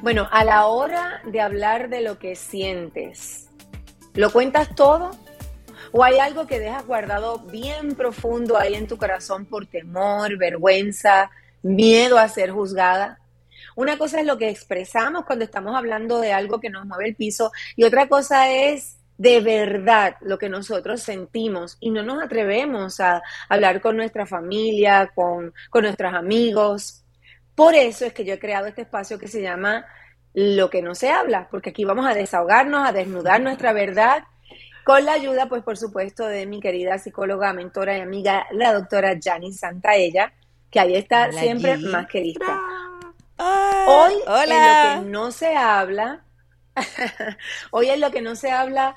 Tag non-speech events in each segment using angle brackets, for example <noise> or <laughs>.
Bueno, a la hora de hablar de lo que sientes, ¿lo cuentas todo? ¿O hay algo que dejas guardado bien profundo ahí en tu corazón por temor, vergüenza, miedo a ser juzgada? Una cosa es lo que expresamos cuando estamos hablando de algo que nos mueve el piso y otra cosa es de verdad lo que nosotros sentimos y no nos atrevemos a hablar con nuestra familia, con, con nuestros amigos, por eso es que yo he creado este espacio que se llama Lo que no se habla, porque aquí vamos a desahogarnos, a desnudar nuestra verdad, con la ayuda, pues por supuesto, de mi querida psicóloga, mentora y amiga, la doctora Jani Santaella, que ahí está siempre más que lista. <laughs> Hoy en lo que no se habla, hoy en lo que no se habla,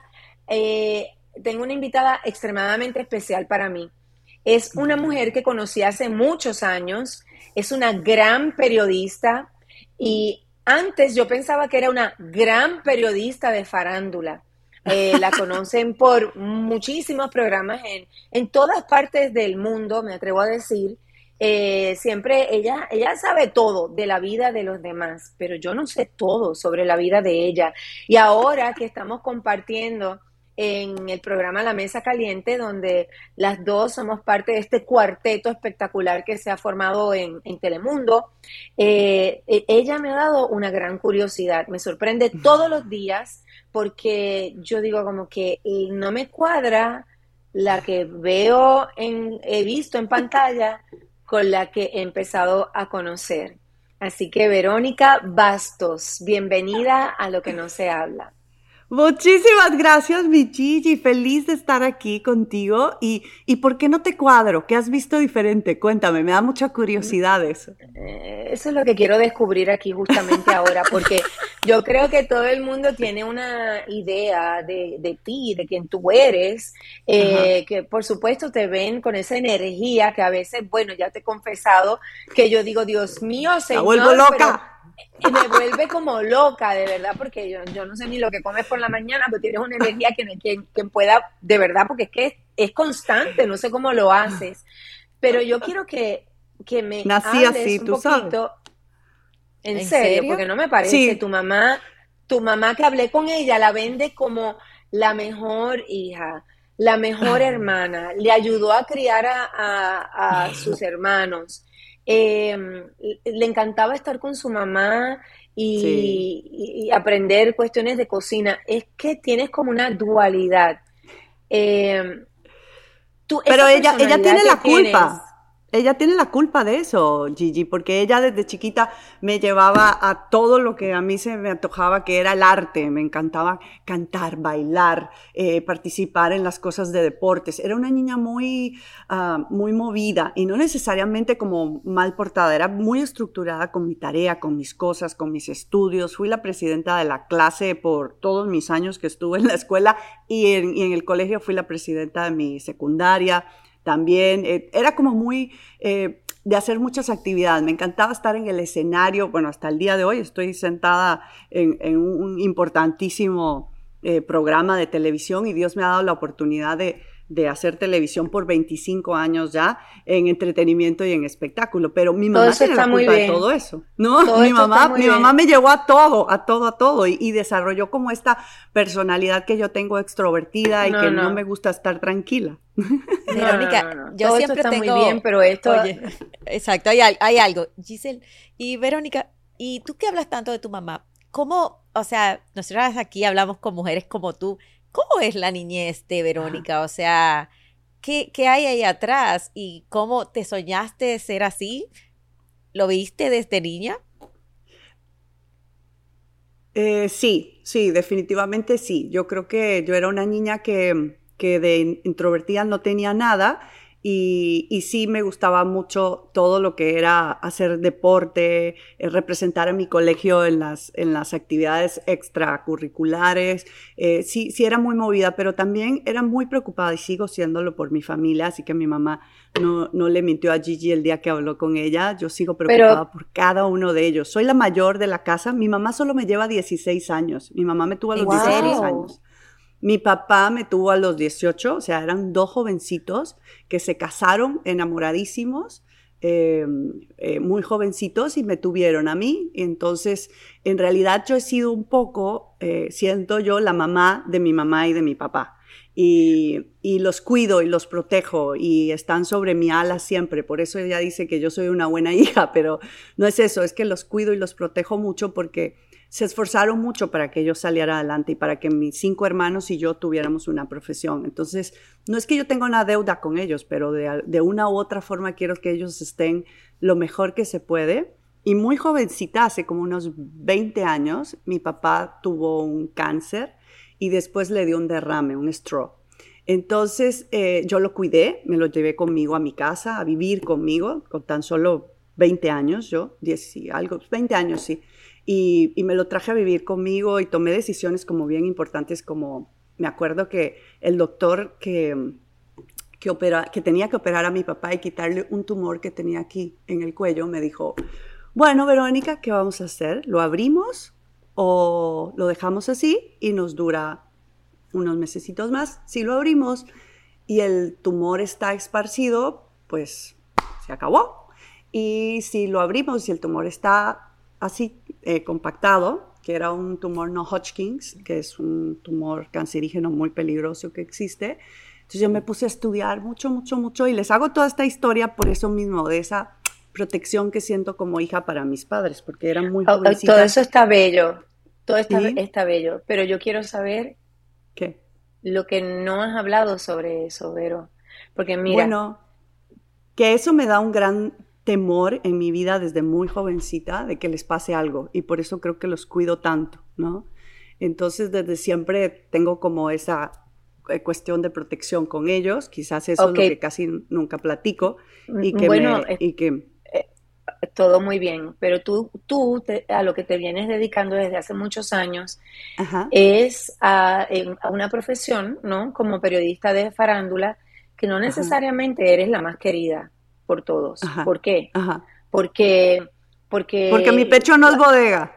eh, tengo una invitada extremadamente especial para mí. Es una mujer que conocí hace muchos años, es una gran periodista y antes yo pensaba que era una gran periodista de farándula. Eh, la <laughs> conocen por muchísimos programas en, en, todas partes del mundo, me atrevo a decir. Eh, siempre ella, ella sabe todo de la vida de los demás, pero yo no sé todo sobre la vida de ella. Y ahora que estamos compartiendo en el programa La Mesa Caliente, donde las dos somos parte de este cuarteto espectacular que se ha formado en, Telemundo. Eh, e, ella me ha dado una gran curiosidad, me sorprende todos los días porque yo digo como que no me cuadra la que veo, en, he visto en pantalla con la que he empezado a conocer. Así que Verónica Bastos, bienvenida a lo que no se habla. Muchísimas gracias, mi Gigi. Feliz de estar aquí contigo. ¿Y, ¿Y por qué no te cuadro? ¿Qué has visto diferente? Cuéntame, me da mucha curiosidad eso. Eh, eso es lo que quiero descubrir aquí justamente ahora, porque <laughs> yo creo que todo el mundo tiene una idea de, de ti, de quién tú eres, eh, que por supuesto te ven con esa energía que a veces, bueno, ya te he confesado que yo digo, Dios mío, señor. Me vuelvo loca me vuelve como loca, de verdad, porque yo, yo no sé ni lo que comes por la mañana, pero tienes una energía que, quien, quien pueda, de verdad, porque es que es, constante, no sé cómo lo haces. Pero yo quiero que, que me Nací así, un tú poquito. ¿En, serio? Porque no me parece. Tu mamá, tu mamá que hablé con ella, la vende como la mejor hija, la mejor hermana, le ayudó a criar a, a sus hermanos Em, le encantaba estar con su mamá y, aprender cuestiones de cocina. Es que tienes como una dualidad. Em, Pero ella, ella tiene la culpa ella tiene la culpa de eso, Gigi, porque ella desde chiquita me llevaba a todo lo que a mí se me antojaba, que era el arte. Me encantaba cantar, bailar, eh, participar en las cosas de deportes. Era una niña muy, ah, muy movida y no necesariamente como mal portada, era muy estructurada con mi tarea, con mis cosas, con mis estudios. Fui la presidenta de la clase por todos mis años que estuve en la escuela y en, y en el colegio fui la presidenta de mi secundaria también. Eh, era como muy eh, de hacer muchas actividades. Me encantaba estar en el escenario. Bueno, hasta el día de hoy estoy sentada en, un importantísimo eh, programa de televisión y Dios me ha dado la oportunidad de, de hacer televisión por 25 años ya en entretenimiento y en espectáculo, pero mi mamá tiene la culpa de todo eso, ¿no? mi mamá, mi mamá me llevó a todo, a todo, a todo y, desarrolló como esta personalidad que yo tengo extrovertida y que no. me gusta estar tranquila. <laughs> Verónica, yo siempre está tengo... muy bien, pero esto... exacto, hay, hay algo. Giselle y Verónica, ¿y tú que hablas tanto de tu mamá? ¿Cómo, o sea, nosotras aquí hablamos con mujeres como tú, ¿Cómo es la niñez de Verónica? O sea, ¿qué, hay ahí atrás? ¿Y cómo te soñaste ser así? ¿Lo viste desde niña? Eh, sí, sí, definitivamente sí. Yo creo que yo era una niña que, que de introvertida no tenía nada y, sí me gustaba mucho todo lo que era hacer deporte, eh, representar a mi colegio en las, en las actividades extracurriculares. Eh, sí, sí era muy movida, pero también era muy preocupada y sigo siéndolo por mi familia, así que mi mamá no, no le mintió a Gigi el día que habló con ella. Yo sigo preocupada por cada uno de ellos. Soy la mayor de la casa. Mi mamá solo me lleva 16 años. Mi mamá me tuvo a los 16 años. Mi papá me tuvo a los 18, o sea, eran dos jovencitos que se casaron enamoradísimos, em, eh, muy jovencitos y me tuvieron a mí. Entonces, en realidad yo he sido un poco, eh, siento yo, la mamá de mi mamá y de mi papá. Y, y, los cuido y los protejo y están sobre mi ala siempre. Por eso ella dice que yo soy una buena <laughs> hija, pero no es eso, es que los cuido y los protejo mucho porque se esforzaron mucho para que yo saliera adelante y para que mis cinco hermanos y yo tuviéramos una profesión. Entonces, no es que yo tenga una deuda con ellos, pero de, una u otra forma quiero que ellos estén lo mejor que se puede. Y muy jovencita, hace como unos 20 años, mi papá tuvo un cáncer y después le dio un derrame, un stroke. Entonces eh, yo lo cuidé, me lo llevé conmigo a mi casa, a vivir conmigo, con tan solo 20 años, yo, 10 y algo, 20 años sí y, me lo traje a vivir conmigo y tomé decisiones como bien importantes, como me acuerdo que el doctor que, que, que tenía que operar a mi papá y quitarle un tumor que tenía aquí en el cuello, me dijo, bueno, Verónica, ¿qué vamos a hacer? ¿Lo abrimos o lo dejamos así y nos dura unos mesecitos más? Si lo abrimos y el tumor está esparcido, pues se acabó. Y si lo abrimos y el tumor está así eh, compactado, que era un tumor no Hodgkins, que es un tumor cancerígeno muy peligroso que existe. Entonces yo me puse a estudiar mucho, mucho, mucho y les hago toda esta historia por eso mismo, de esa protección que siento como hija para mis padres, porque eran muy oh, oh, Todo eso está bello, todo está, está bello, pero yo quiero saber ¿Qué? lo que no has hablado sobre eso, Vero. Porque mira... Bueno, que eso me da un gran temor en mi vida desde muy jovencita de que les pase algo y por eso creo que los cuido tanto, ¿no? Entonces desde siempre tengo como esa eh, cuestión de protección con ellos, quizás eso es lo que casi nunca platico y que bueno, y que eh, todo muy bien, pero tú, tú a lo que te vienes dedicando desde hace muchos años es a, una profesión, ¿no? Como periodista de farándula, que no necesariamente eres la más querida por todos. ¿Por qué? Porque, porque... Porque mi pecho no es bodega.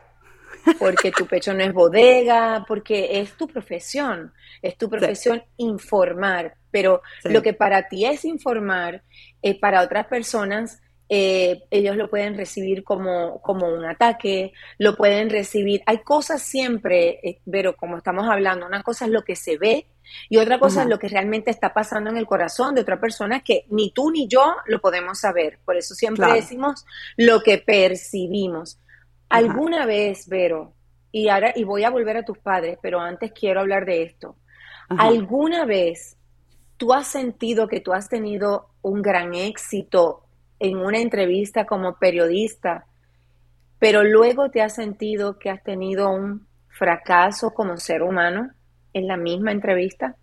Porque tu pecho no es bodega, porque es tu profesión, es tu profesión informar, pero lo que para ti es informar, eh, para otras personas eh, ellos lo pueden recibir como, como un ataque, lo pueden recibir. Hay cosas siempre, eh, pero como estamos hablando, una cosa es lo que se ve y otra cosa es lo que realmente está pasando en el corazón de otra persona que ni tú ni yo lo podemos saber. Por eso siempre decimos lo que percibimos. Alguna vez, Vero, y ahora y voy a volver a tus padres, pero antes quiero hablar de esto. ¿Alguna vez tú has sentido que tú has tenido un gran éxito en una entrevista como periodista, pero luego te has sentido que has tenido un fracaso como ser humano en la misma entrevista?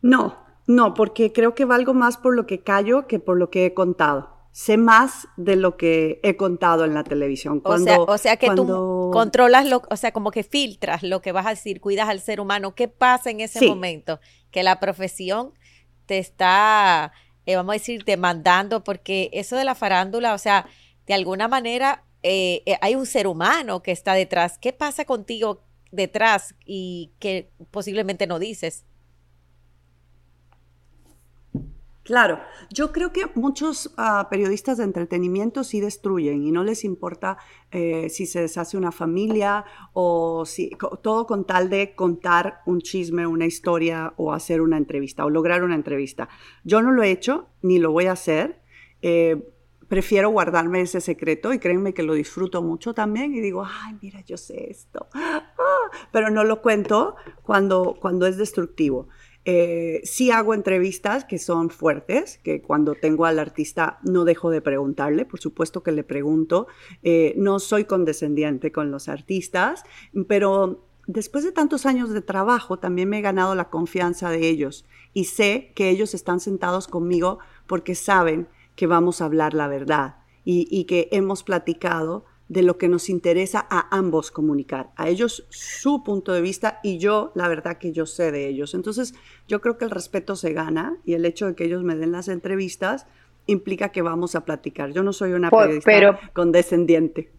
No, no, porque creo que valgo más por lo que callo que por lo que he contado. Sé más de lo que he contado en la televisión. Cuando, o, sea, que tú controlas, lo, o sea, como que filtras lo que vas a decir, cuidas al ser humano. ¿Qué pasa en ese momento? Que la profesión te está eh, vamos a decir, demandando, porque eso de la farándula, o sea, de alguna manera eh, eh, hay un ser humano que está detrás. ¿Qué pasa contigo detrás y que posiblemente no dices? Claro, yo creo que muchos ah, periodistas de entretenimiento sí destruyen y no les importa eh, si se deshace una familia o si todo con tal de contar un chisme, una historia o hacer una entrevista o lograr una entrevista. Yo no lo he hecho ni lo voy a hacer. Eh, prefiero guardarme ese secreto y créanme que lo disfruto mucho también y digo, ay, mira, yo sé esto, ah, pero no lo cuento cuando, cuando es destructivo. Eh, sí hago entrevistas que son fuertes, que cuando tengo al artista no dejo de preguntarle, por supuesto que le pregunto, eh, no soy condescendiente con los artistas, pero después de tantos años de trabajo también me he ganado la confianza de ellos y sé que ellos están sentados conmigo porque saben que vamos a hablar la verdad y que hemos platicado de lo que nos interesa a ambos comunicar, a ellos su punto de vista y yo la verdad que yo sé de ellos. Entonces yo creo que el respeto se gana y el hecho de que ellos me den las entrevistas implica que vamos a platicar. Yo no soy una periodista condescendiente.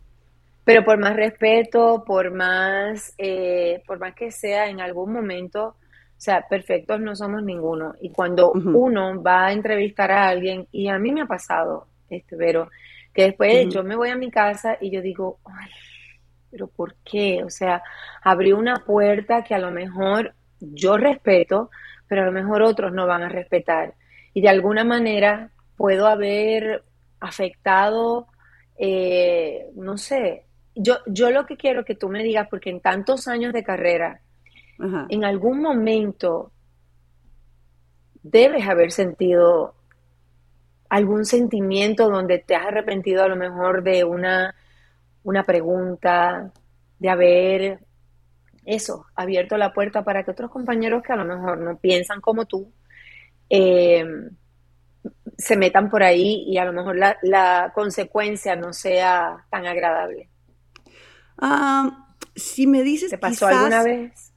Pero por más respeto, por más, eh, por más que sea en algún momento, sea, perfectos no somos ninguno. Y cuando uno va a entrevistar a alguien, y a mí me ha pasado, este, pero que después yo me voy a mi casa y yo digo, ay, pero ¿por qué? O sea, abrí una puerta que a lo mejor yo respeto, pero a lo mejor otros no van a respetar. Y de alguna manera puedo haber afectado, eh, no sé, yo, yo lo que quiero que tú me digas, porque en tantos años de carrera, en algún momento debes haber sentido algún sentimiento donde te has arrepentido a lo mejor de una, una pregunta, de haber eso, abierto la puerta para que otros compañeros que a lo mejor no piensan como tú, eh, se metan por ahí y a lo mejor la, consecuencia no sea tan agradable. Ah, si me dices... ¿Te pasó alguna vez?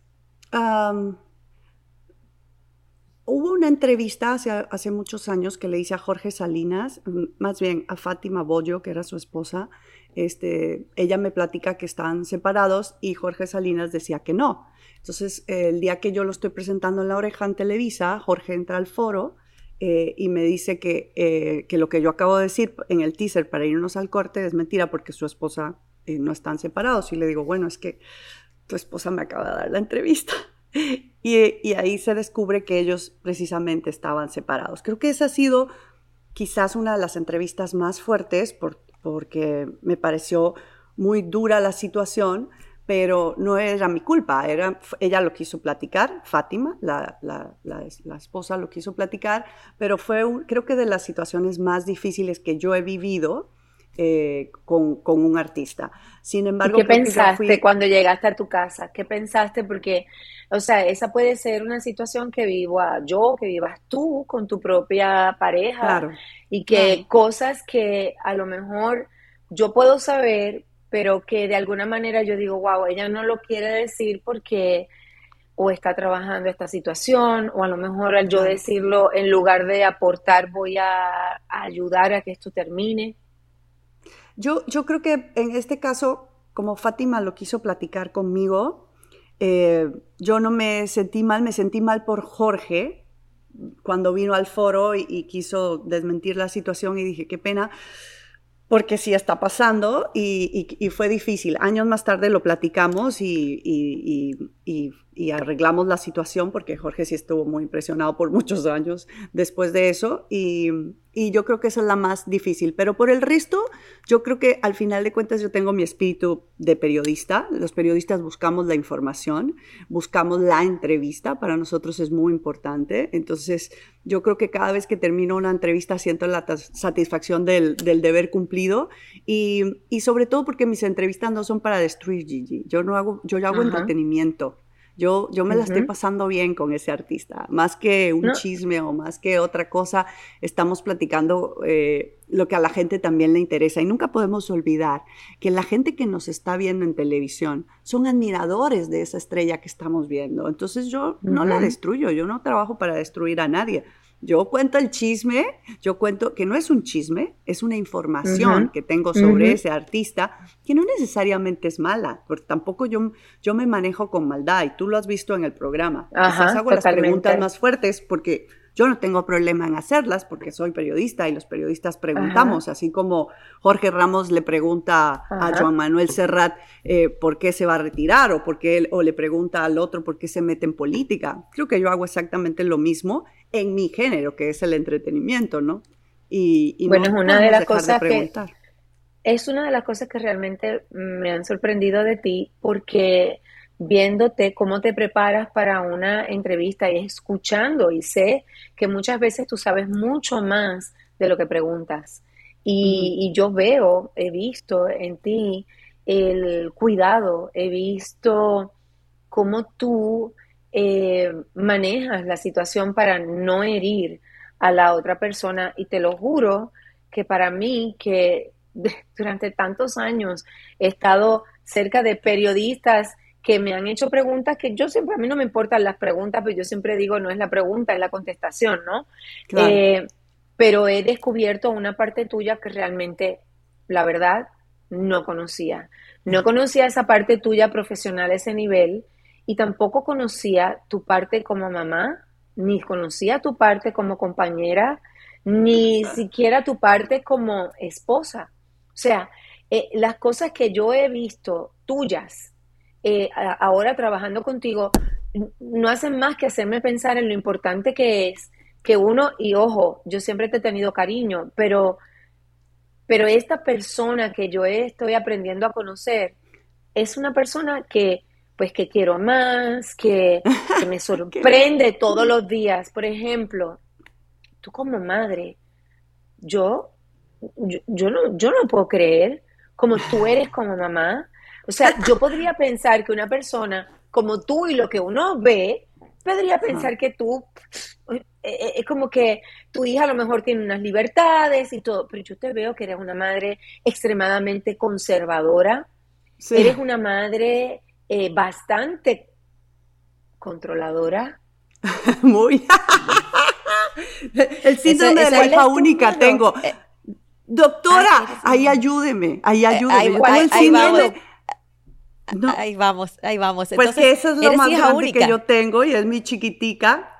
Hubo una entrevista hace, hace, muchos años que le hice a Jorge Salinas, más bien a Fátima Bollo, que era su esposa. Este, ella me platica que están separados y Jorge Salinas decía que no. Entonces, el día que yo lo estoy presentando en la oreja en Televisa, Jorge entra al foro eh, y me dice que, eh, que, lo que yo acabo de decir en el teaser para irnos al corte es mentira porque su esposa eh, no están separados. Y le digo, bueno, es que tu esposa me acaba de dar la entrevista. <laughs> y, ahí se descubre que ellos precisamente estaban separados. Creo que esa ha sido quizás una de las entrevistas más fuertes por, porque me pareció muy dura la situación pero no era mi culpa, era, ella lo quiso platicar, Fátima, la, esposa lo quiso platicar, pero fue creo que de las situaciones más difíciles que yo he vivido eh, con, un artista. Sin embargo, ¿qué pensaste cuando llegaste a tu casa? ¿Qué pensaste? Porque, o sea, esa puede ser una situación que vivo yo, que vivas tú con tu propia pareja, y que cosas que a lo mejor yo puedo saber pero que de alguna manera yo digo, wow, ella no lo quiere decir porque o está trabajando esta situación, o a lo mejor al yo decirlo, en lugar de aportar, voy a, ayudar a que esto termine. Yo, creo que en este caso, como Fátima lo quiso platicar conmigo, eh, yo no me sentí mal, me sentí mal por Jorge cuando vino al foro y quiso desmentir la situación y dije, qué pena porque sí está pasando y, fue difícil. Años más tarde lo platicamos y, arreglamos la situación porque Jorge sí estuvo muy impresionado por <laughs> muchos años después de eso y, yo creo que esa es la más difícil. Pero por el resto, yo creo que al final de cuentas yo tengo mi espíritu de periodista. Los periodistas buscamos la información, buscamos la entrevista, para nosotros es muy importante. Entonces, yo creo que cada vez que termino una entrevista siento la satisfacción del, deber cumplido y, sobre todo porque mis entrevistas no son para destruir Gigi. Yo no hago, yo hago entretenimiento. Yo, yo me la estoy pasando bien con ese artista, más que un chisme o más que otra cosa, estamos platicando eh, lo que a la gente también le interesa. Y nunca podemos olvidar que la gente que nos está viendo en televisión son admiradores de esa estrella que estamos viendo. Entonces yo no la destruyo, yo no trabajo para destruir a nadie. Yo cuento el chisme, yo cuento que no es un chisme, es una información que tengo sobre ese artista que no necesariamente es mala, porque tampoco yo, yo me manejo con maldad y tú lo has visto en el programa. Ajá, hago las preguntas más fuertes porque yo no tengo problema en hacerlas porque soy periodista y los periodistas preguntamos, así como Jorge Ramos le pregunta a Juan Manuel Serrat eh, por qué se va a retirar o, por qué, o le pregunta al otro por qué se mete en política. Creo que yo hago exactamente lo mismo en mi género, que es el entretenimiento, ¿no? Y, bueno, es una de las cosas que es una de las cosas que realmente me han sorprendido de ti porque viéndote cómo te preparas para una entrevista y escuchando. Y sé que muchas veces tú sabes mucho más de lo que preguntas. Y, yo veo, he visto en ti el cuidado, he visto cómo tú eh, manejas la situación para no herir a la otra persona. Y te lo juro que para mí que <laughs> durante tantos años he estado cerca de periodistas que me han hecho preguntas que yo siempre, a mí no me importan las preguntas, pero yo siempre digo, no es la pregunta, es la contestación, ¿no? Eh, pero he descubierto una parte tuya que realmente, la verdad, no conocía. No conocía esa parte tuya profesional, ese nivel, y tampoco conocía tu parte como mamá, ni conocía tu parte como compañera, ni siquiera tu parte como esposa. O sea, eh, las cosas que yo he visto tuyas eh, ahora trabajando contigo no hacen más que hacerme pensar en lo importante que es que uno, y ojo, yo siempre te he tenido cariño, pero, pero esta persona que yo estoy aprendiendo a conocer es una persona que pues que quiero más, que, me <laughs> sorprende todos los días. Por ejemplo, tú como madre, yo, yo, no, yo no puedo creer como tú eres como mamá. O sea, yo podría pensar que una persona como tú y lo que uno ve, podría pensar que tú, eh, eh, es como que tu hija a lo mejor tiene unas libertades y todo, pero yo te veo que eres una madre extremadamente conservadora, eres una madre eh, bastante controladora. <laughs> Muy. El síndrome de la hija única tengo. Eh, Doctora, ahí ayúdeme, ahí ayúdeme. Ahí, vamos. ahí vamos, ahí vamos. pues que eso es lo más grande que yo tengo y es mi chiquitica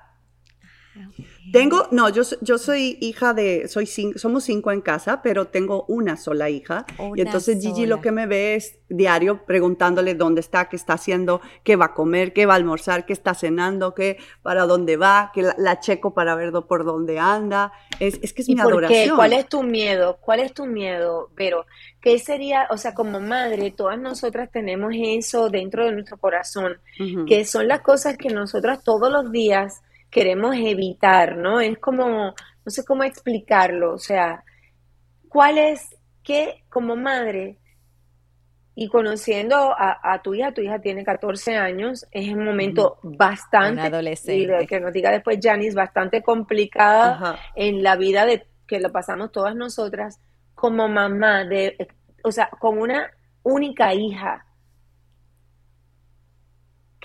tengo, no, yo, yo soy hija de, soy somos cinco en casa, pero tengo una sola hija. y entonces Gigi lo que me ve es diario preguntándole dónde está, qué está haciendo, qué va a comer, qué va a almorzar, qué está cenando, qué, para dónde va, que la, checo para ver por dónde anda. Es, es que es mi por adoración. Qué? ¿Cuál es tu miedo? ¿Cuál es tu miedo, Pero ¿Qué sería, o sea, como madre, todas nosotras tenemos eso dentro de nuestro corazón, que son las cosas que nosotras todos los días queremos evitar, ¿no? Es como, no sé cómo explicarlo, o sea, ¿cuál es, qué como madre y conociendo a, tu hija, tu hija tiene 14 años, es un momento bastante, adolescente. Y que nos diga después Janice, bastante complicada en la vida de que lo pasamos todas nosotras como mamá, de, o sea, con una única hija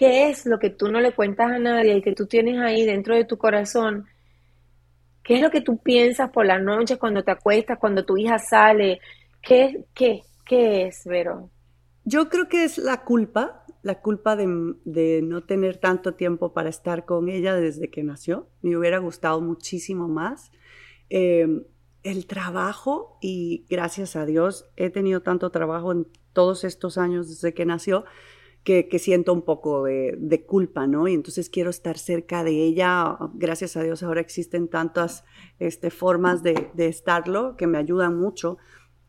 ¿Qué es lo que tú no le cuentas a nadie y que tú tienes ahí dentro de tu corazón? ¿Qué es lo que tú piensas por la noche cuando te acuestas, cuando tu hija sale? ¿Qué, qué, qué es, Vero? Yo creo que es la culpa, la culpa de, no tener tanto tiempo para estar con ella desde que nació. Me hubiera gustado muchísimo más. Eh, el trabajo, y gracias a Dios he tenido tanto trabajo en todos estos años desde que nació, que, siento un poco de, culpa, ¿no? Y entonces quiero estar cerca de ella. Gracias a Dios ahora existen tantas este, formas de, estarlo que me ayudan mucho.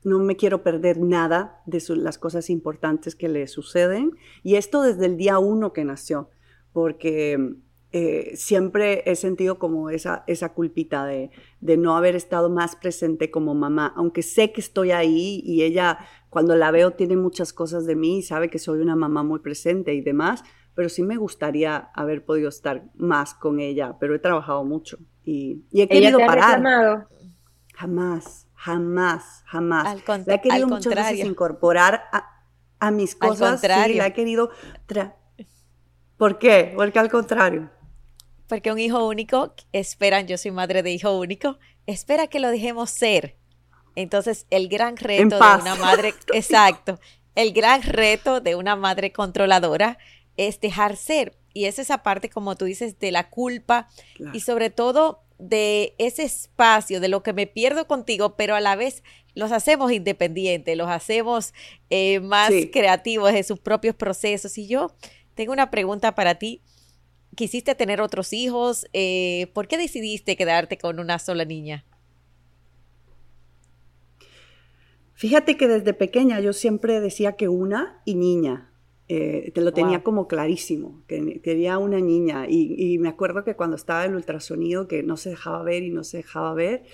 No me quiero perder nada de las cosas importantes que le suceden. Y esto desde el día uno que nació, porque eh, siempre he sentido como esa, esa culpita de, de, no haber estado más presente como mamá, aunque sé que estoy ahí y ella cuando la veo tiene muchas cosas de mí y sabe que soy una mamá muy presente y demás, pero sí me gustaría haber podido estar más con ella, pero he trabajado mucho y, he querido parar. Jamás, jamás, jamás. la he querido muchas veces incorporar a, mis cosas. Sí, la he querido... ¿Por qué? Porque al contrario. Porque un hijo único, esperan, yo soy madre de hijo único, espera que lo dejemos ser entonces, el gran reto de una madre, <laughs> exacto, el gran reto de una madre controladora es dejar ser. Y es esa parte, como tú dices, de la culpa y sobre todo de ese espacio, de lo que me pierdo contigo, pero a la vez los hacemos independientes, los hacemos eh, más creativos de sus propios procesos. Y yo tengo una pregunta para ti. ¿Quisiste tener otros hijos? Eh, ¿Por qué decidiste quedarte con una sola niña? Fíjate que desde pequeña yo siempre decía que una y niña. Eh, te lo tenía como clarísimo, que quería una niña. Y, me acuerdo que cuando estaba el ultrasonido, que no se dejaba ver y no se dejaba ver,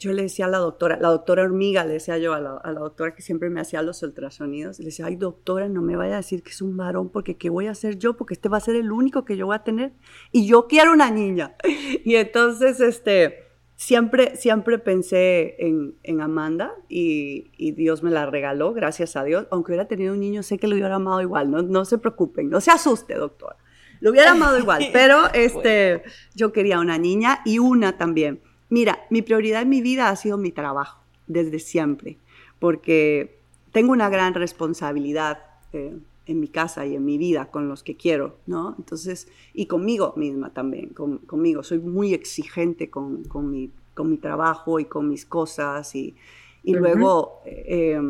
yo le decía a la doctora, la doctora hormiga, le decía yo a la, a la doctora que siempre me hacía los ultrasonidos, le decía, ay doctora, no me vaya a decir que es un varón, porque ¿qué voy a hacer yo? Porque este va a ser el único que yo voy a tener. Y yo quiero una niña. <laughs> Y entonces, este siempre, siempre pensé en, Amanda y, Dios me la regaló, gracias a Dios. Aunque hubiera tenido un niño, sé que lo hubiera amado igual, no, no se preocupen, no se asuste, doctora. Lo hubiera amado igual, <laughs> pero este, yo quería una niña y una también. Mira, mi prioridad en mi vida ha sido mi trabajo, desde siempre, porque tengo una gran responsabilidad eh, en mi casa y en mi vida con los que quiero, ¿no? Entonces, y conmigo misma también, conmigo. Soy muy exigente con, con, mi, con mi trabajo y con mis cosas y, y luego, eh,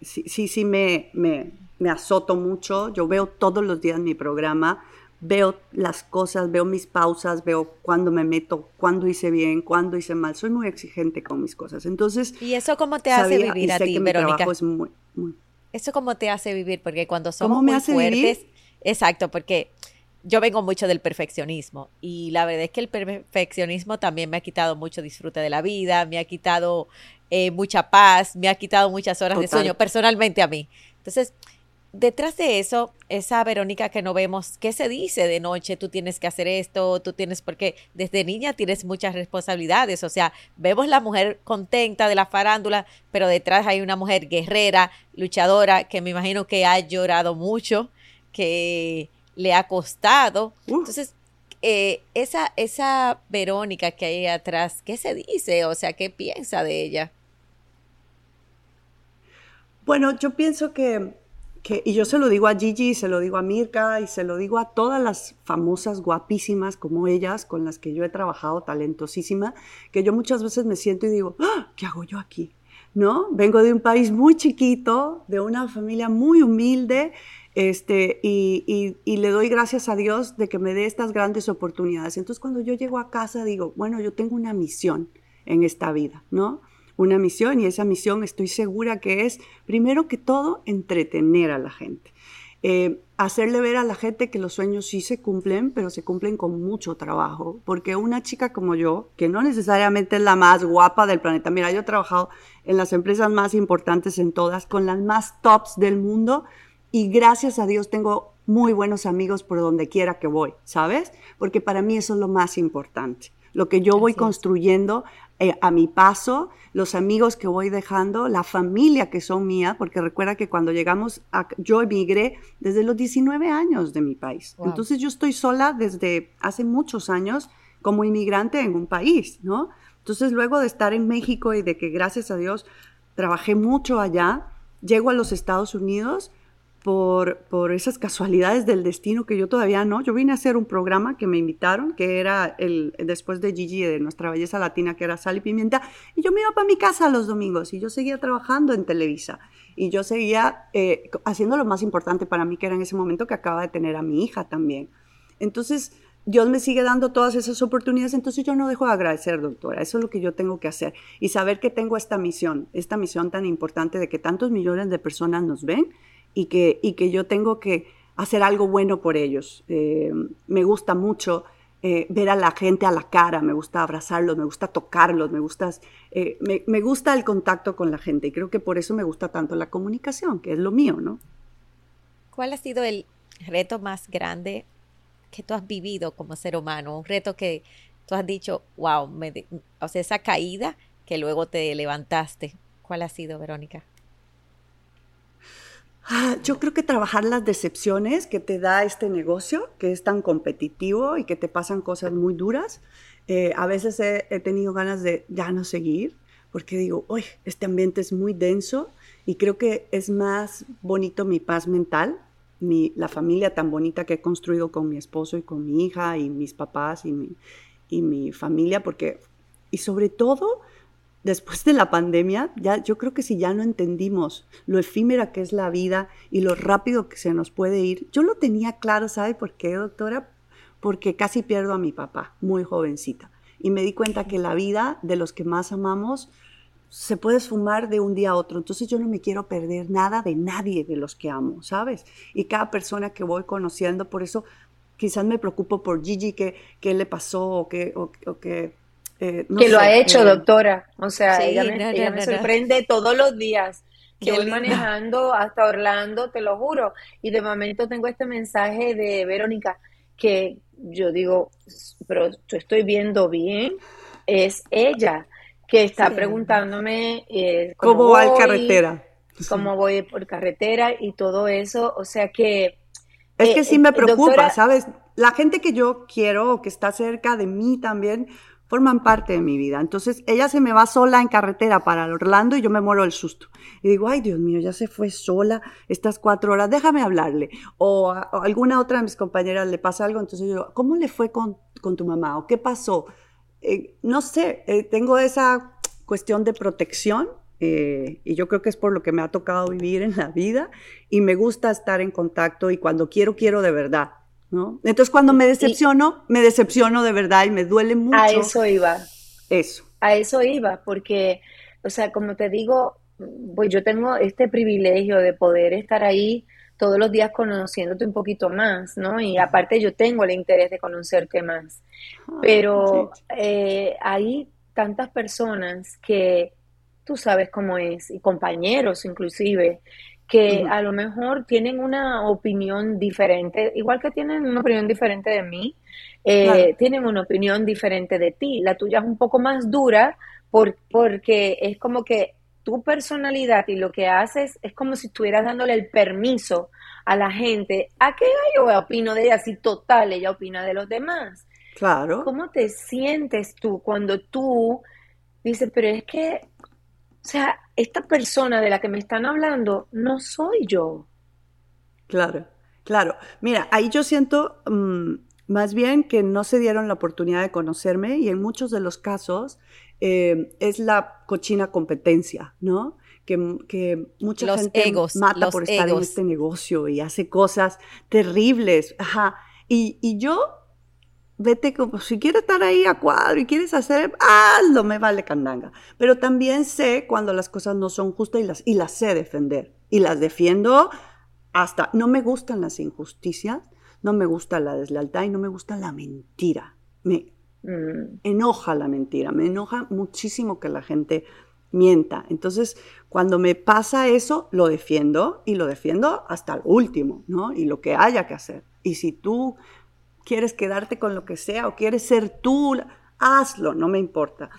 sí, sí, sí me, me, me azoto mucho. Yo veo todos los días mi programa veo las cosas, veo mis pausas, veo cuándo me meto, cuándo hice bien, cuándo hice mal. Soy muy exigente con mis cosas. Entonces, ¿y eso cómo te hace vivir a ti, Verónica? Eso cómo te hace vivir, porque cuando somos muy fuertes, exacto, porque yo vengo mucho del perfeccionismo y la verdad es que el perfeccionismo también me ha quitado mucho disfrute de la vida, me ha quitado eh, mucha paz, me ha quitado muchas horas de sueño personalmente a mí. Entonces, detrás de eso, esa Verónica que no vemos, ¿qué se dice de noche? Tú tienes que hacer esto, tú tienes, porque desde niña tienes muchas responsabilidades, o sea, vemos la mujer contenta de la farándula, pero detrás hay una mujer guerrera, luchadora, que me imagino que ha llorado mucho, que le ha costado. Entonces, eh, esa, esa Verónica que hay atrás, ¿qué se dice? O sea, ¿qué piensa de ella? Bueno, yo pienso que y yo se lo digo a Gigi, se lo digo a Mirka y se lo digo a todas las famosas guapísimas como ellas con las que yo he trabajado, talentosísima, que yo muchas veces me siento y digo, ¡Ah! ¿qué hago yo aquí? ¿No? Vengo de un país muy chiquito, de una familia muy humilde, este, y, y, le doy gracias a Dios de que me dé estas grandes oportunidades. Entonces cuando yo llego a casa digo, bueno, yo tengo una misión en esta vida, ¿no? Una misión y esa misión estoy segura que es, primero que todo, entretener a la gente. Eh, hacerle ver a la gente que los sueños sí se cumplen, pero se cumplen con mucho trabajo, porque una chica como yo, que no necesariamente es la más guapa del planeta, mira, yo he trabajado en las empresas más importantes en todas, con las más tops del mundo, y gracias a Dios tengo muy buenos amigos por donde quiera que voy, ¿sabes? Porque para mí eso es lo más importante. Lo que yo voy construyendo eh, a mi paso, los amigos que voy dejando, la familia que son mía, porque recuerda que cuando llegamos, a, yo emigré desde los 19 años de mi país. Entonces yo estoy sola desde hace muchos años como inmigrante en un país, ¿no? Entonces luego de estar en México y de que gracias a Dios trabajé mucho allá, llego a los Estados Unidos por, por, esas casualidades del destino que yo todavía no. Yo vine a hacer un programa que me invitaron, que era el después de Gigi, de Nuestra Belleza Latina, que era Sal y Pimienta, y yo me iba para mi casa los domingos y yo seguía trabajando en Televisa y yo seguía eh, haciendo lo más importante para mí, que era en ese momento que acaba de tener a mi hija también. Entonces, Dios me sigue dando todas esas oportunidades, entonces yo no dejo de agradecer, doctora. Eso es lo que yo tengo que hacer. Y saber que tengo esta misión, esta misión tan importante de que tantos millones de personas nos ven y que, y que yo tengo que hacer algo bueno por ellos. Eh, me gusta mucho eh, ver a la gente a la cara, me gusta abrazarlos, me gusta tocarlos, me gusta, eh, me, me, gusta el contacto con la gente y creo que por eso me gusta tanto la comunicación, que es lo mío, ¿no? ¿Cuál ha sido el reto más grande que tú has vivido como ser humano? Un reto que tú has dicho, wow, me o sea, esa caída que luego te levantaste. ¿Cuál ha sido, Verónica? Ah, yo creo que trabajar las decepciones que te da este negocio, que es tan competitivo y que te pasan cosas muy duras. Eh, a veces he, tenido ganas de ya no seguir, porque digo, uy, este ambiente es muy denso y creo que es más bonito mi paz mental, mi, la familia tan bonita que he construido con mi esposo y con mi hija y mis papás y mi, y mi familia, porque, y sobre todo, después de la pandemia, ya, yo creo que si ya no entendimos lo efímera que es la vida y lo rápido que se nos puede ir, yo lo tenía claro, ¿sabe por qué, doctora? Porque casi pierdo a mi papá, muy jovencita. Y me di cuenta que la vida de los que más amamos se puede esfumar de un día a otro. Entonces yo no me quiero perder nada de nadie de los que amo, ¿sabes? Y cada persona que voy conociendo, por eso quizás me preocupo por Gigi, qué, qué le pasó o qué, o, qué eh, que lo ha hecho, doctora. O sea, ella me, sorprende todos los días. Que voy manejando hasta Orlando, te lo juro. Y de momento tengo este mensaje de Verónica que yo digo, pero yo estoy viendo bien. Es ella que está preguntándome eh, cómo, va en carretera. Cómo voy por carretera y todo eso. O sea que... Es que sí eh, me preocupa, ¿sabes? La gente que yo quiero o que está cerca de mí también, forman parte de mi vida. Entonces ella se me va sola en carretera para Orlando y yo me muero del susto. Y digo, ay Dios mío, ya se fue sola estas cuatro horas, déjame hablarle. O a, alguna otra de mis compañeras le pasa algo, entonces yo digo, ¿cómo le fue con, tu mamá? ¿O qué pasó? Eh, no sé, eh, tengo esa cuestión de protección eh, y yo creo que es por lo que me ha tocado vivir en la vida y me gusta estar en contacto y cuando quiero, quiero de verdad. ¿No? Entonces cuando me decepciono, me decepciono de verdad y me duele mucho. A eso iba. Eso. A eso iba, porque, o sea, como te digo, pues yo tengo este privilegio de poder estar ahí todos los días conociéndote un poquito más, ¿no? Y aparte yo tengo el interés de conocerte más. Ah, Pero eh, hay tantas personas que tú sabes cómo es, y compañeros inclusive, que a lo mejor tienen una opinión diferente, igual que tienen una opinión diferente de mí, eh, tienen una opinión diferente de ti. La tuya es un poco más dura por, porque es como que tu personalidad y lo que haces es como si estuvieras dándole el permiso a la gente a que yo opino de ella, así total, ella opina de los demás. Claro. ¿Cómo te sientes tú cuando tú dices, pero es que sea, esta persona de la que me están hablando no soy yo. Claro, claro. Mira, ahí yo siento mm, más bien que no se dieron la oportunidad de conocerme y en muchos de los casos eh, es la cochina competencia, ¿no? Que, que mucha gente mata por estar en este negocio y hace cosas terribles. Ajá. Y, y yo vete como, si quieres estar ahí a cuadro y quieres hacer, hazlo, me vale candanga. Pero también sé cuando las cosas no son justas y las, y las sé defender. Y las defiendo hasta, no me gustan las injusticias, no me gusta la deslealtad y no me gusta la mentira. Me mm. enoja la mentira, me enoja muchísimo que la gente mienta. Entonces, cuando me pasa eso, lo defiendo y lo defiendo hasta el último, ¿no? Y lo que haya que hacer. Y si tú quieres quedarte con lo que sea o quieres ser tú, hazlo, no me importa.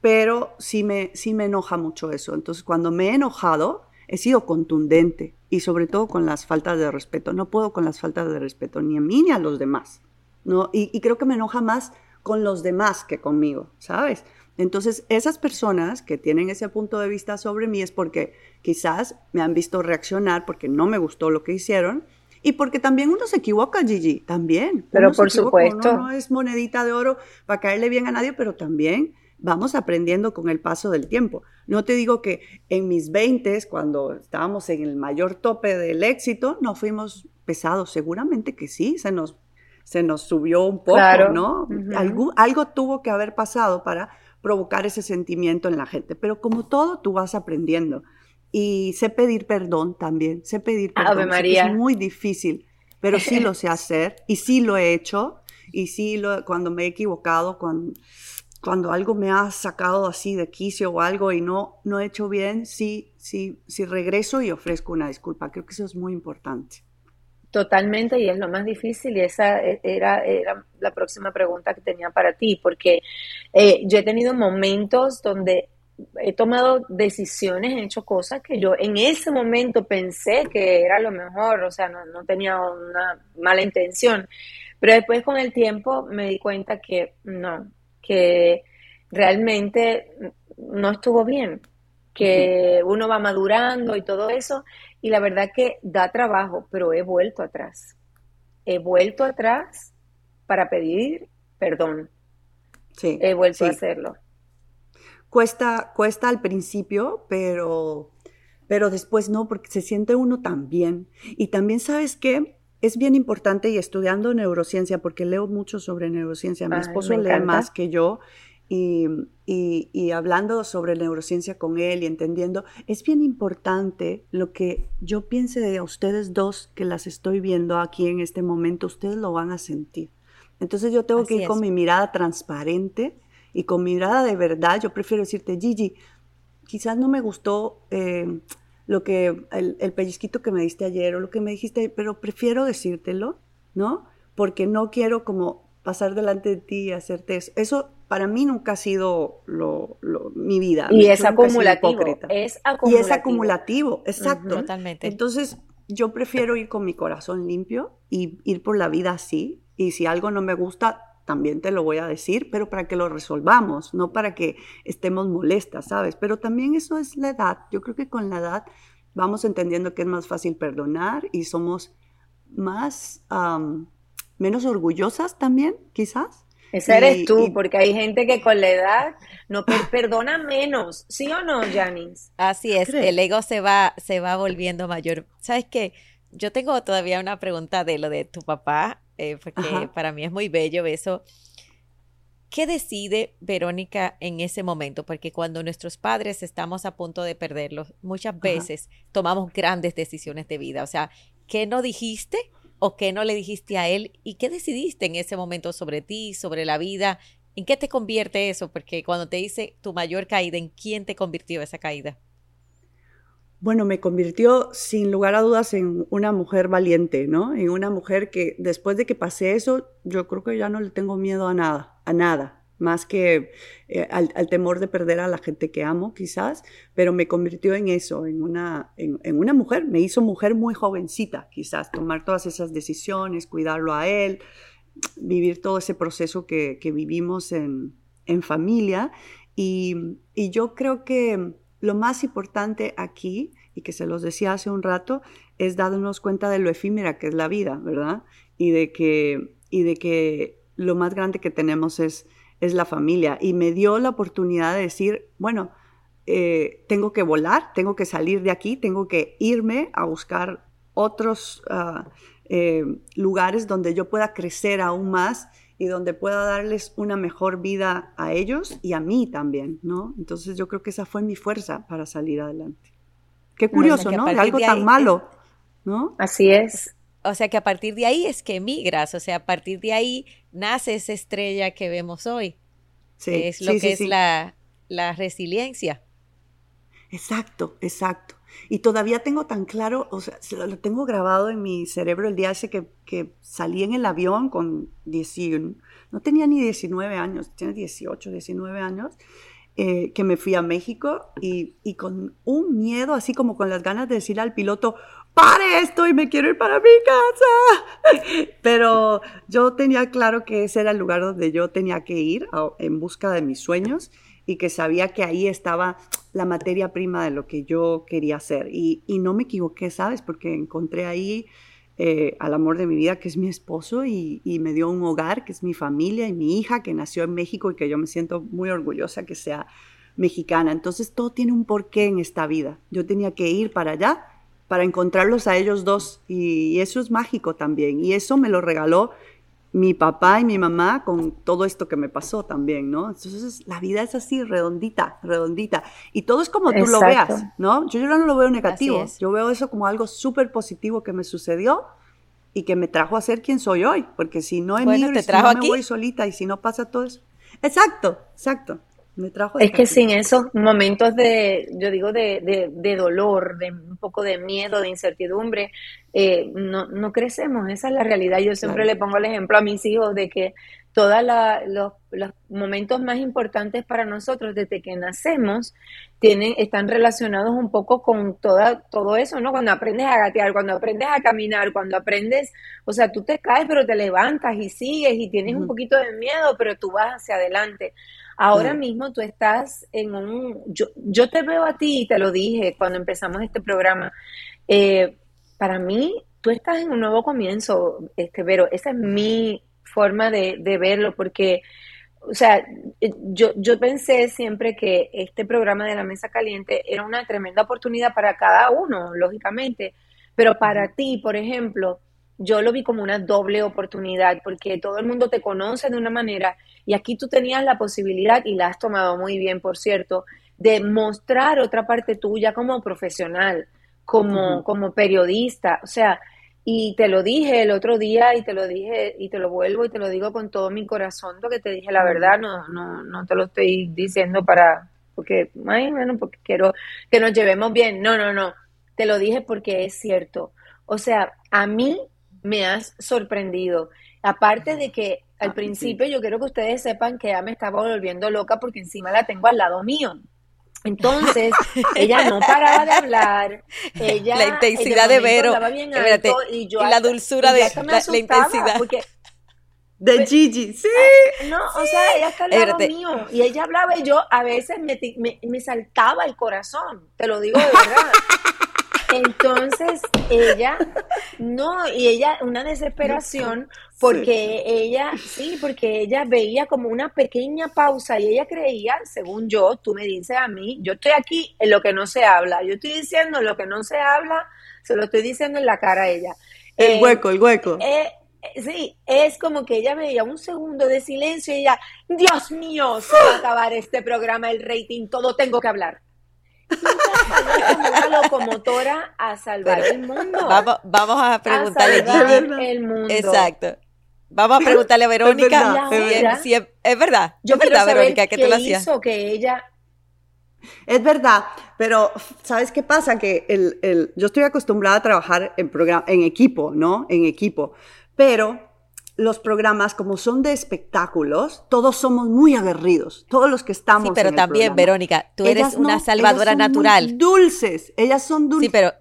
Pero sí me, sí me enoja mucho eso. Entonces, cuando me he enojado, he sido contundente y sobre todo con las faltas de respeto. No puedo con las faltas de respeto ni a mí ni a los demás. ¿no? Y, y creo que me enoja más con los demás que conmigo, ¿sabes? Entonces, esas personas que tienen ese punto de vista sobre mí es porque quizás me han visto reaccionar porque no me gustó lo que hicieron y porque también uno se equivoca, Gigi, también. Pero por supuesto. no es monedita de oro para caerle bien a nadie, pero también vamos aprendiendo con el paso del tiempo. No te digo que en mis 20, cuando estábamos en el mayor tope del éxito, no fuimos pesados. Seguramente que sí, se nos, se nos subió un poco, ¿no? algo, algo tuvo que haber pasado para provocar ese sentimiento en la gente. Pero como todo, tú vas aprendiendo. Y sé pedir perdón también, sé pedir perdón. María. Es muy difícil, pero sí lo sé <laughs> hacer y sí lo he hecho. Y sí, lo, cuando me he equivocado, cuando, cuando algo me ha sacado así de quicio o algo y no, no he hecho bien, sí, sí, sí regreso y ofrezco una disculpa. Creo que eso es muy importante. Totalmente, y es lo más difícil, y esa e, era, era la próxima pregunta que tenía para ti, porque eh, yo he tenido momentos donde he tomado decisiones, he hecho cosas que yo en ese momento pensé que era lo mejor, o sea, no, tenía una mala intención, pero después con el tiempo me di cuenta que no, que realmente no estuvo bien, que uno va madurando y todo eso, y la verdad que da trabajo, pero he vuelto atrás, he vuelto atrás para pedir perdón. Sí, he vuelto a hacerlo. Cuesta, cuesta al principio, pero, pero después no, porque se siente uno tan bien. Y también sabes que es bien importante y estudiando neurociencia, porque leo mucho sobre neurociencia, mi esposo lee más que yo, y, y, y, hablando sobre neurociencia con él y entendiendo, es bien importante lo que yo piense de ustedes dos que las estoy viendo aquí en este momento, ustedes lo van a sentir. Entonces yo tengo que ir con mi mirada transparente y con mirada de verdad, yo prefiero decirte, Gigi, quizás no me gustó eh, lo que, el, pellizquito que me diste ayer o lo que me dijiste, pero prefiero decírtelo, ¿no? Porque no quiero como pasar delante de ti y hacerte eso. Eso para mí nunca ha sido lo, mi vida. Y es acumulativo, es acumulativo. Y es acumulativo, exacto. totalmente. Entonces, yo prefiero ir con mi corazón limpio y ir por la vida así. Y si algo no me gusta, también te lo voy a decir, pero para que lo resolvamos, no para que estemos molestas, ¿sabes? Pero también eso es la edad. Yo creo que con la edad vamos entendiendo que es más fácil perdonar y somos más, menos orgullosas también, quizás. Ese eres tú, porque hay gente que con la edad no perdona menos, ¿sí o no, Janice? Así es, el ego se va, se va volviendo mayor. ¿Sabes qué? Yo tengo todavía una pregunta de lo de tu papá, eh, porque para mí es muy bello eso. ¿Qué decide Verónica en ese momento? Porque cuando nuestros padres estamos a punto de perderlos, muchas veces tomamos grandes decisiones de vida. O sea, ¿qué no dijiste o qué no le dijiste a él? ¿Y qué decidiste en ese momento sobre ti, sobre la vida? ¿En qué te convierte eso? Porque cuando te dice tu mayor caída, ¿en quién te convirtió esa caída? Bueno, me convirtió sin lugar a dudas en una mujer valiente, ¿no? En una mujer que después de que pasé eso, yo creo que ya no le tengo miedo a nada, a nada, más que eh, al, temor de perder a la gente que amo, quizás, pero me convirtió en eso, en una, en, una mujer, me hizo mujer muy jovencita, quizás, tomar todas esas decisiones, cuidarlo a él, vivir todo ese proceso que, vivimos en, familia. y yo creo que lo más importante aquí, y que se los decía hace un rato, es darnos cuenta de lo efímera que es la vida, ¿verdad? Y de que, y de que lo más grande que tenemos es, es la familia. Y me dio la oportunidad de decir, bueno, eh, tengo que volar, tengo que salir de aquí, tengo que irme a buscar otros ah, eh, lugares donde yo pueda crecer aún más y donde pueda darles una mejor vida a ellos y a mí también, ¿no? Entonces yo creo que esa fue mi fuerza para salir adelante. Qué curioso, ¿no? De algo tan malo, ¿no? Así es. O sea que a partir de ahí es que migras, o sea, a partir de ahí nace esa estrella que vemos hoy. Sí, es lo que es La, la resiliencia. Exacto, exacto. Y todavía tengo tan claro, o sea, lo tengo grabado en mi cerebro el día ese que, salí en el avión con 19, no tenía ni 19 años, tenía 18, 19 años, eh, que me fui a México y, y, con un miedo, así como con las ganas de decirle al piloto, pare esto y me quiero ir para mi casa. <laughs> Pero yo tenía claro que ese era el lugar donde yo tenía que ir en busca de mis sueños y que sabía que ahí estaba la materia prima de lo que yo quería hacer. Y, no me equivoqué, ¿sabes? Porque encontré ahí eh, al amor de mi vida, que es mi esposo, y, me dio un hogar, que es mi familia y mi hija, que nació en México y que yo me siento muy orgullosa que sea mexicana. Entonces todo tiene un porqué en esta vida. Yo tenía que ir para allá para encontrarlos a ellos dos y eso es mágico también. Y eso me lo regaló mi papá y mi mamá con todo esto que me pasó también, ¿no? Entonces la vida es así, redondita, redondita. Y todo es como tú lo veas, ¿no? Yo, yo no lo veo negativo, yo veo eso como algo súper positivo que me sucedió y que me trajo a ser quien soy hoy, porque si no emigro y si no me voy solita y si no pasa todo eso. Exacto, exacto es que sin esos momentos de, yo digo, de, de, dolor, de un poco de miedo, de incertidumbre, eh, no, no, crecemos. Esa es la realidad. Yo siempre le pongo el ejemplo a mis hijos de que todos los, los, momentos más importantes para nosotros desde que nacemos tienen, están relacionados un poco con toda, todo eso, ¿no? Cuando aprendes a gatear, cuando aprendes a caminar, cuando aprendes, o sea, tú te caes pero te levantas y sigues y tienes un poquito de miedo, pero tú vas hacia adelante. Ahora mismo tú estás en un, yo, yo te veo a ti y te lo dije cuando empezamos este programa, eh, para mí tú estás en un nuevo comienzo, este, pero esa es mi forma de, verlo, porque, o sea, yo, yo pensé siempre que este programa de la Mesa Caliente era una tremenda oportunidad para cada uno, lógicamente, pero para ti, por ejemplo, yo lo vi como una doble oportunidad porque todo el mundo te conoce de una manera y aquí tú tenías la posibilidad, y la has tomado muy bien, por cierto, de mostrar otra parte tuya como profesional, como, como periodista. O sea, y te lo dije el otro día y te lo dije y te lo vuelvo y te lo digo con todo mi corazón, que te dije la verdad, no, no, no te lo estoy diciendo para, porque, ay, bueno, porque quiero que nos llevemos bien. No, no, no. Te lo dije porque es cierto. O sea, a mí me has sorprendido. Aparte de que al principio yo quiero que ustedes sepan que ya me estaba volviendo loca porque encima la tengo al lado mío. Entonces, <laughs> ella no paraba de hablar. <laughs> Ella, la intensidad de Vero. y, yo la dulzura de la, intensidad. De Gigi, sí. No, o sea, ella está al lado mío. Y ella hablaba y yo a veces me, me, saltaba el corazón. Te lo digo de verdad. <laughs> Entonces, ella, no, y ella, una desesperación, porque ella, sí, porque ella veía como una pequeña pausa y ella creía, según yo, tú me dices a mí, yo estoy aquí en lo que no se habla, yo estoy diciendo lo que no se habla, se lo estoy diciendo en la cara a ella. El eh, hueco, el hueco. Eh, Sí, es como que ella veía un segundo de silencio y ella, Dios mío, se va a acabar este programa, el rating, todo tengo que hablar. Como una locomotora a salvar el mundo. Vamos, a preguntarle a el mundo. Exacto. Vamos a preguntarle a Verónica si, es, verdad. Yo es verdad, Verónica, que tú lo hacías. que ella es verdad, pero ¿sabes qué pasa? Que el, el, yo estoy acostumbrada a trabajar en, programa, en equipo, ¿no? En equipo. Pero los programas, como son de espectáculos, todos somos muy aguerridos, todos los que estamos. Sí, pero también, Verónica, tú eres una salvadora natural. dulces, ellas son dulces. Sí, pero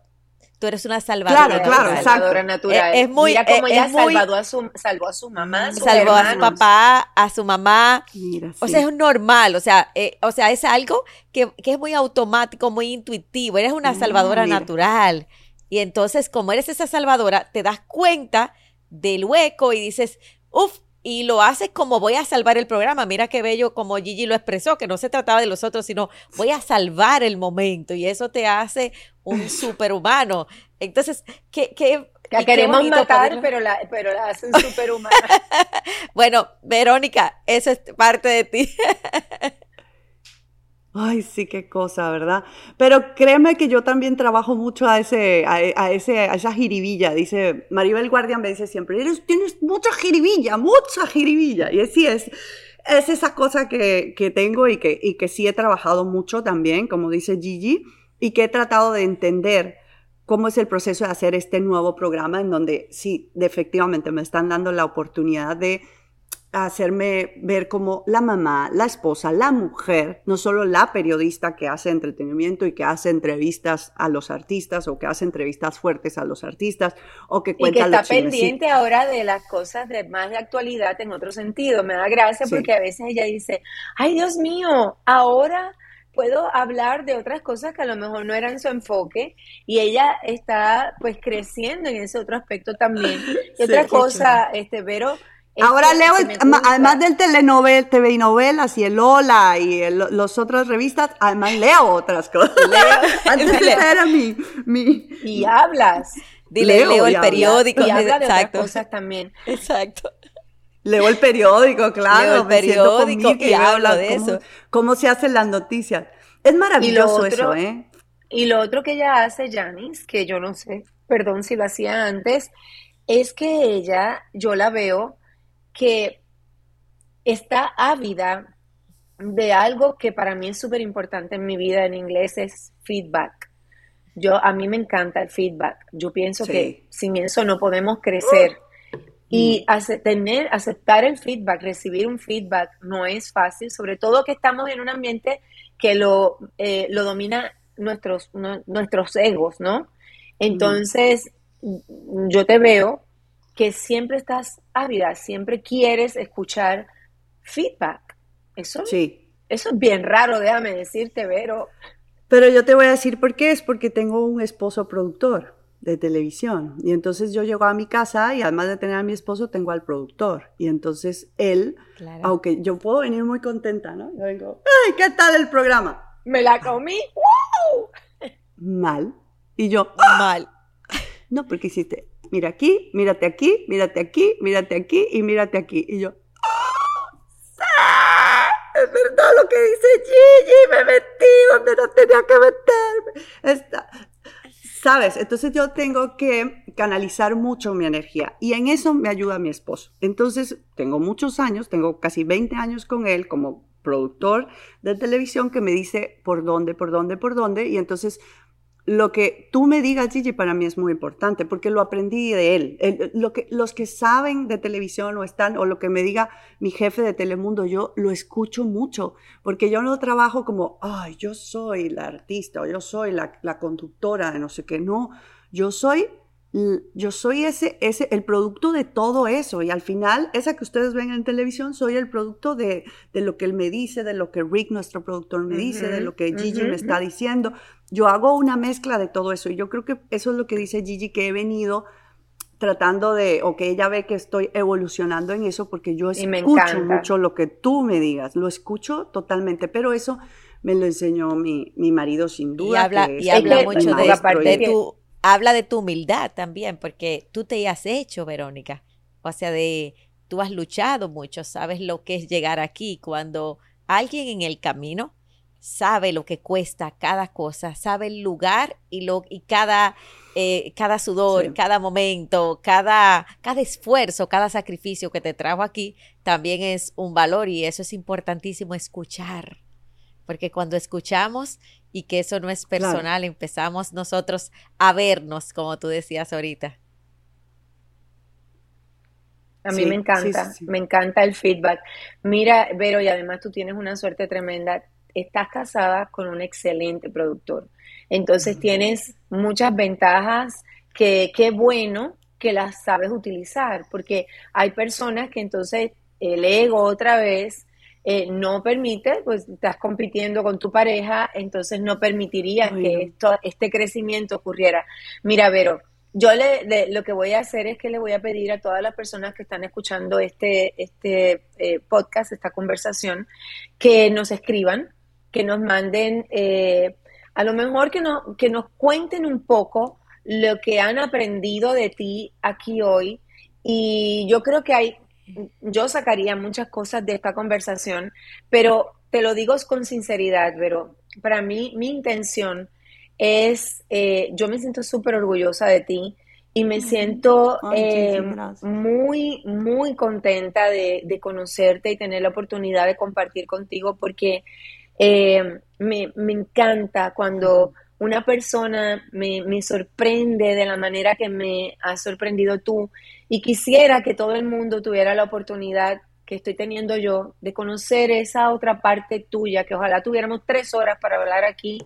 tú eres una salvadora claro, claro, natural. Salvadora natural. Es, muy, Mira cómo ella salvó a su, salvó a su mamá, salvó a su papá, a su mamá. Mira, O sea, es normal, o sea, eh, o sea, es algo que, que, es muy automático, muy intuitivo. Eres una salvadora natural. Y entonces, como eres esa salvadora, te das cuenta del hueco y dices, uff, y lo haces como voy a salvar el programa. Mira qué bello como Gigi lo expresó, que no se trataba de los otros, sino voy a salvar el momento y eso te hace un <laughs> superhumano. Entonces, ¿qué, qué, la queremos matar, pero la, pero la hacen <laughs> superhumana. bueno, Verónica, eso es parte de ti. <laughs> Ay, sí, qué cosa, ¿verdad? Pero créeme que yo también trabajo mucho a, ese, a, ese, a esa jiribilla. Dice, Maribel Guardian me dice siempre, Eres, tienes mucha jiribilla, mucha jiribilla. Y así es, es esa cosa que, que tengo y que, y que sí he trabajado mucho también, como dice Gigi, y que he tratado de entender cómo es el proceso de hacer este nuevo programa en donde sí, efectivamente me están dando la oportunidad de hacerme ver como la mamá, la esposa, la mujer, no solo la periodista que hace entretenimiento y que hace entrevistas a los artistas o que hace entrevistas fuertes a los artistas o que cuenta y que está pendiente ahora de las cosas de más de actualidad en otro sentido. Me da gracia porque a veces ella dice, ay Dios mío, ahora puedo hablar de otras cosas que a lo mejor no eran su enfoque y ella está pues creciendo en ese otro aspecto también. <laughs> Y otra cosa, este, Vero, Ahora leo, además del telenovel, TV y novelas y el Hola y las los otras revistas, además leo otras cosas. Leo, <laughs> Antes era mi, mi... Y hablas. Dile, leo, el periódico. Y habla de otras cosas también. Exacto. Leo el periódico, claro. Leo el periódico y hablo de eso. Cómo se hacen las noticias. Es maravilloso eso, ¿eh? Y lo otro que ella hace, Janice, que yo no sé, perdón si lo hacía antes, es que ella, yo la veo que está ávida de algo que para mí es súper importante en mi vida en inglés es feedback. Yo, a mí me encanta el feedback. Yo pienso que sin eso no podemos crecer. Y mm. tener, aceptar el feedback, recibir un feedback no es fácil, sobre todo que estamos en un ambiente que lo, eh, lo domina nuestros, nuestros egos, ¿no? Entonces, yo te veo que siempre estás ávida, siempre quieres escuchar feedback. Eso, sí. eso es bien raro, déjame decirte, Vero. Pero yo te voy a decir por qué, es porque tengo un esposo productor de televisión. Y entonces yo llego a mi casa y además de tener a mi esposo, tengo al productor. Y entonces él, aunque yo puedo venir muy contenta, ¿no? Yo vengo, ¡ay, qué tal el programa! ¿Me la comí? Mal. Y yo, mal. <laughs> No, porque hiciste mira aquí, mírate aquí, mírate aquí, mírate aquí y mírate aquí. Y yo, ¡Ah! es verdad lo que dice Gigi, me metí donde no tenía que meterme. ¿Sabes? Entonces yo tengo que canalizar mucho mi energía y en eso me ayuda mi esposo. Entonces tengo muchos años, tengo casi 20 años con él como productor de televisión que me dice por dónde, por dónde, por dónde y entonces lo que tú me digas, Gigi, para mí es muy importante porque lo aprendí de él. lo que, los que saben de televisión o están, o lo que me diga mi jefe de Telemundo, yo lo escucho mucho porque yo no trabajo como, ay, yo soy la artista o yo soy la, la conductora de no sé qué. No, yo soy yo soy ese, ese, el producto de todo eso. Y al final, esa que ustedes ven en televisión, soy el producto de, de lo que él me dice, de lo que Rick, nuestro productor, me dice, de lo que Gigi me está diciendo. Yo hago una mezcla de todo eso. Y yo creo que eso es lo que dice Gigi, que he venido tratando de, o que ella ve que estoy evolucionando en eso, porque yo escucho mucho lo que tú me digas, lo escucho totalmente, pero eso me lo enseñó mi, mi marido sin duda. Y habla, y habla mucho de, de tu, habla de tu humildad también, porque tú te has hecho, Verónica, o sea, de, tú has luchado mucho, sabes lo que es llegar aquí, cuando alguien en el camino sabe lo que cuesta cada cosa, sabe el lugar y, lo, y cada, eh, cada sudor, cada momento, cada, cada esfuerzo, cada sacrificio que te trajo aquí, también es un valor y eso es importantísimo escuchar. Porque cuando escuchamos y que eso no es personal, empezamos nosotros a vernos, como tú decías ahorita. A mí me encanta, me encanta el feedback. Mira, Vero, y además tú tienes una suerte tremenda estás casada con un excelente productor. Entonces tienes muchas ventajas que qué bueno que las sabes utilizar, porque hay personas que entonces el ego otra vez eh, no permite, pues estás compitiendo con tu pareja, entonces no permitirías que esto, este crecimiento ocurriera. Mira, Vero, yo le, lo que voy a hacer es que le voy a pedir a todas las personas que están escuchando este, este eh, podcast, esta conversación, que nos escriban que nos manden, eh, a lo mejor que, no, que nos cuenten un poco lo que han aprendido de ti aquí hoy. Y yo creo que hay, yo sacaría muchas cosas de esta conversación, pero te lo digo con sinceridad, pero para mí mi intención es, eh, yo me siento súper orgullosa de ti y me siento eh, muy, muy contenta de, de, conocerte y tener la oportunidad de compartir contigo porque eh, me, encanta cuando una persona me, sorprende de la manera que me has sorprendido tú y quisiera que todo el mundo tuviera la oportunidad que estoy teniendo yo de conocer esa otra parte tuya, que ojalá tuviéramos tres horas para hablar aquí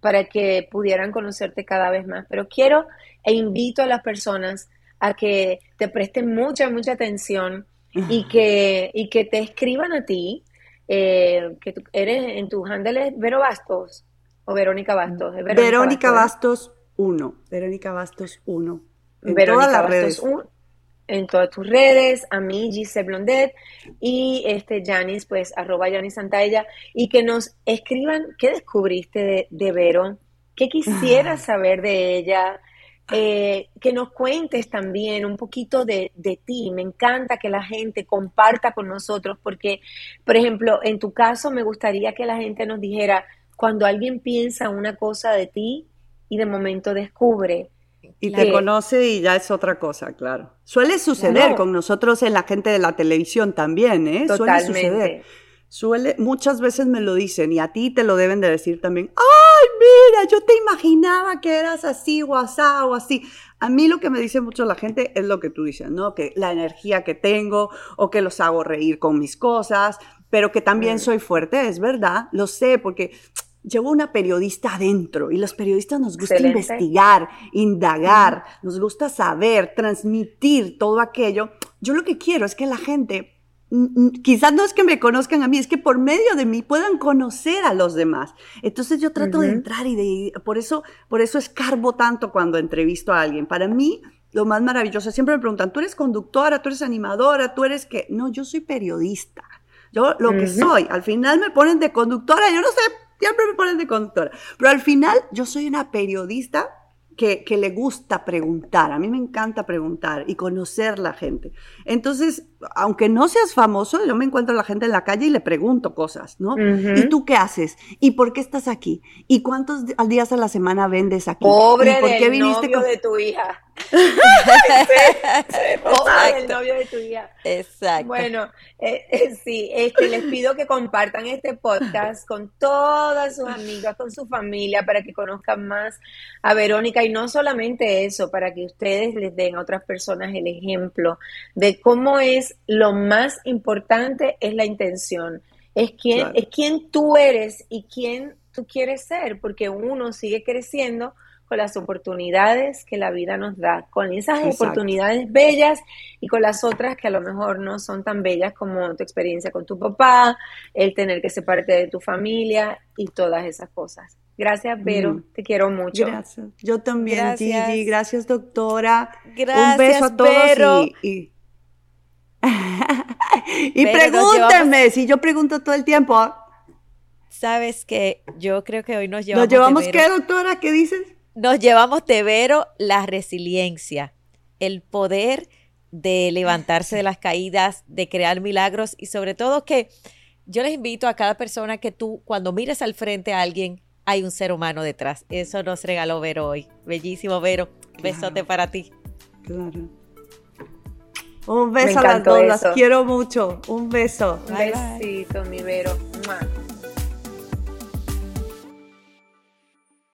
para que pudieran conocerte cada vez más. Pero quiero e invito a las personas a que te presten mucha, mucha atención y que, y que te escriban a ti eh, que tú eres en tu handle es Vero Bastos o Verónica Bastos. Verónica, Bastos 1. Verónica Bastos 1. En todas las redes. En todas tus redes, a mí, Gise Blondet, y este Janis, pues, arroba Janis Santaella, y que nos escriban qué descubriste de, de Vero, qué quisieras saber de ella, eh, que nos cuentes también un poquito de, ti. Me encanta que la gente comparta con nosotros porque, por ejemplo, en tu caso me gustaría que la gente nos dijera cuando alguien piensa una cosa de ti y de momento descubre. Y te conoce y ya es otra cosa, claro. Suele suceder con nosotros en la gente de la televisión también, ¿eh? Suele suceder. Suele, muchas veces me lo dicen y a ti te lo deben de decir también. ¡Ay, mira! Yo te imaginaba que eras así o asá o así. A mí lo que me dice mucho la gente es lo que tú dices, ¿no? Que la energía que tengo o que los hago reír con mis cosas, pero que también mm. soy fuerte, es verdad, lo sé, porque llevo una periodista adentro y los periodistas nos gusta investigar, indagar, nos gusta saber, transmitir todo aquello. Yo lo que quiero es que la gente quizás no es que me conozcan a mí, es que por medio de mí puedan conocer a los demás. Entonces yo trato de entrar y de, por eso, por eso escarbo tanto cuando entrevisto a alguien. Para mí, lo más maravilloso, siempre me preguntan, ¿tú eres conductora, tú eres animadora, tú eres qué? No, yo soy periodista. Yo lo que soy, al final me ponen de conductora, yo no sé, siempre me ponen de conductora, pero al final yo soy una periodista que, que, le gusta preguntar. A mí me encanta preguntar y conocer la gente. Entonces, aunque no seas famoso, yo me encuentro a la gente en la calle y le pregunto cosas, ¿no? ¿Y tú qué haces? ¿Y por qué estás aquí? ¿Y cuántos días a la semana vendes aquí? Pobre ¿Y por qué viniste novio de tu hija. <laughs> <laughs> tu. Exacto. Bueno, eh, eh, sí, este, les pido que compartan este podcast con todas sus amigas, con su familia, para que conozcan más a Verónica y no solamente eso, para que ustedes les den a otras personas el ejemplo de cómo es lo más importante es la intención. Es quién, es quién tú eres y quién tú quieres ser, porque uno sigue creciendo con las oportunidades que la vida nos da, con esas oportunidades bellas y con las otras que a lo mejor no son tan bellas como tu experiencia con tu papá, el tener que ser parte de tu familia y todas esas cosas. Gracias, Vero. Mm. Te quiero mucho. Gracias. Yo también, gracias. Gigi. Gracias, doctora. Gracias, Un beso a todos y, y, <laughs> pregúntenme, si yo pregunto todo el tiempo. Sabes que yo creo que hoy nos llevamos. ¿Nos llevamos qué, doctora? ¿Qué dices? Nos llevamos de Vero la resiliencia, el poder de levantarse de las caídas, de crear milagros y sobre todo que yo les invito a cada persona que tú cuando mires al frente a alguien hay un ser humano detrás. Eso nos regaló Vero hoy. Bellísimo, Vero. Besote para ti. Claro. Un beso a las dos, las quiero mucho. Un beso. Un besito, mi Vero.